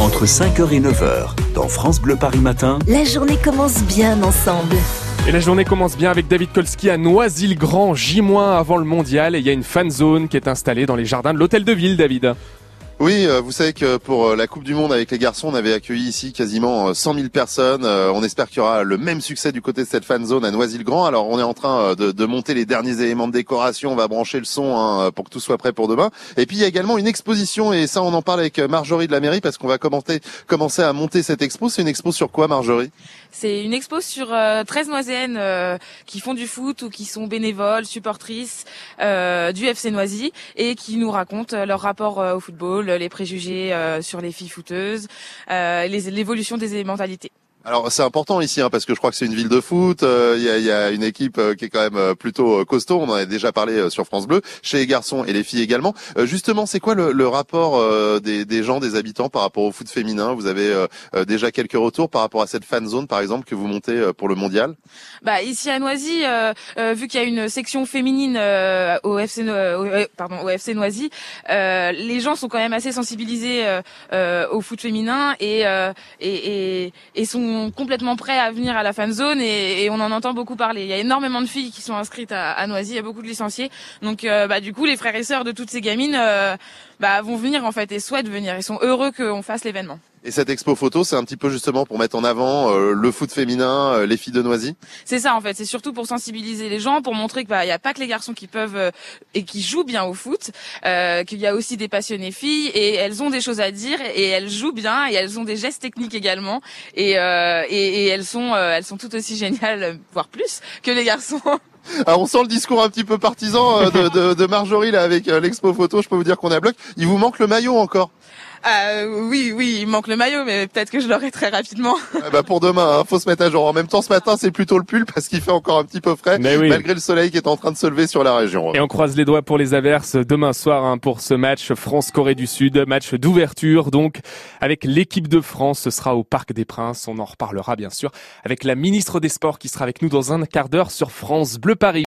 Entre 5h et 9h, dans France Bleu Paris Matin, La journée commence bien ensemble. Et la journée commence bien avec David Kolski à Noisy-le-Grand, J- avant le mondial. Et il y a une fan zone qui est installée dans les jardins de l'hôtel de ville, David. Oui, euh, vous savez que pour euh, la Coupe du Monde avec les garçons, on avait accueilli ici quasiment euh, 100 000 personnes. Euh, On espère qu'il y aura le même succès du côté de cette fan zone à Noisy-le-Grand. Alors, on est en train euh, de, de monter les derniers éléments de décoration. On va brancher le son hein, pour que tout soit prêt pour demain. Et puis, il y a également une exposition. Et ça, on en parle avec euh, Marjorie de la mairie parce qu'on va commenter, commencer à monter cette expo. C'est une expo sur quoi, Marjorie? C'est une expo sur euh, 13 Noiséennes euh, qui font du foot ou qui sont bénévoles, supportrices euh, du FC Noisy et qui nous racontent euh, leur rapport euh, au football, les préjugés euh, sur les filles footeuses, euh, l'évolution des mentalités. Alors c'est important ici hein, parce que je crois que c'est une ville de foot. euh, Il y, a, y a une équipe euh, qui est quand même euh, plutôt euh, costaud. On en a déjà parlé euh, sur France Bleu, chez les garçons et les filles également. Justement, c'est quoi le, le rapport des, des gens, des habitants par rapport au foot féminin? Vous avez déjà quelques retours par rapport à cette fan zone, par exemple, que vous montez pour le mondial? Bah ici à Noisy, vu qu'il y a une section féminine au FC No- pardon au FC Noisy, les gens sont quand même assez sensibilisés au foot féminin et, et, et et sont complètement prêts à venir à la fan zone et, on en entend beaucoup parler. Il y a énormément de filles qui sont inscrites à, à Noisy, il y a beaucoup de licenciés. Donc euh, bah du coup les frères et sœurs de toutes ces gamines euh, bah, vont venir en fait et souhaitent venir. Ils sont heureux qu'on fasse l'événement. Et cette expo photo, c'est un petit peu justement pour mettre en avant euh, le foot féminin, euh, les filles de Noisy? C'est ça en fait, c'est surtout pour sensibiliser les gens, pour montrer qu'il n'y a pas que les garçons qui peuvent euh, et qui jouent bien au foot, euh, qu'il y a aussi des passionnées filles et elles ont des choses à dire et elles jouent bien et elles ont des gestes techniques également et, euh, et, et elles sont elles sont tout aussi géniales, voire plus que les garçons. Alors on sent le discours un petit peu partisan de, de, de Marjorie là avec l'expo photo. Je peux vous dire qu'on est à bloc. Il vous manque le maillot encore. Euh, oui oui, il manque le maillot mais peut-être que je l'aurai très rapidement. Ah bah pour demain, hein, faut se mettre à jour. En même temps, ce matin, c'est plutôt le pull parce qu'il fait encore un petit peu frais, Mais oui. malgré le soleil qui est en train de se lever sur la région. Et on croise les doigts pour les averses demain soir hein, pour ce match France-Corée du Sud, match d'ouverture donc avec l'équipe de France. Ce sera au Parc des Princes. On en reparlera bien sûr avec la ministre des Sports qui sera avec nous dans un quart d'heure sur France Bleu Paris.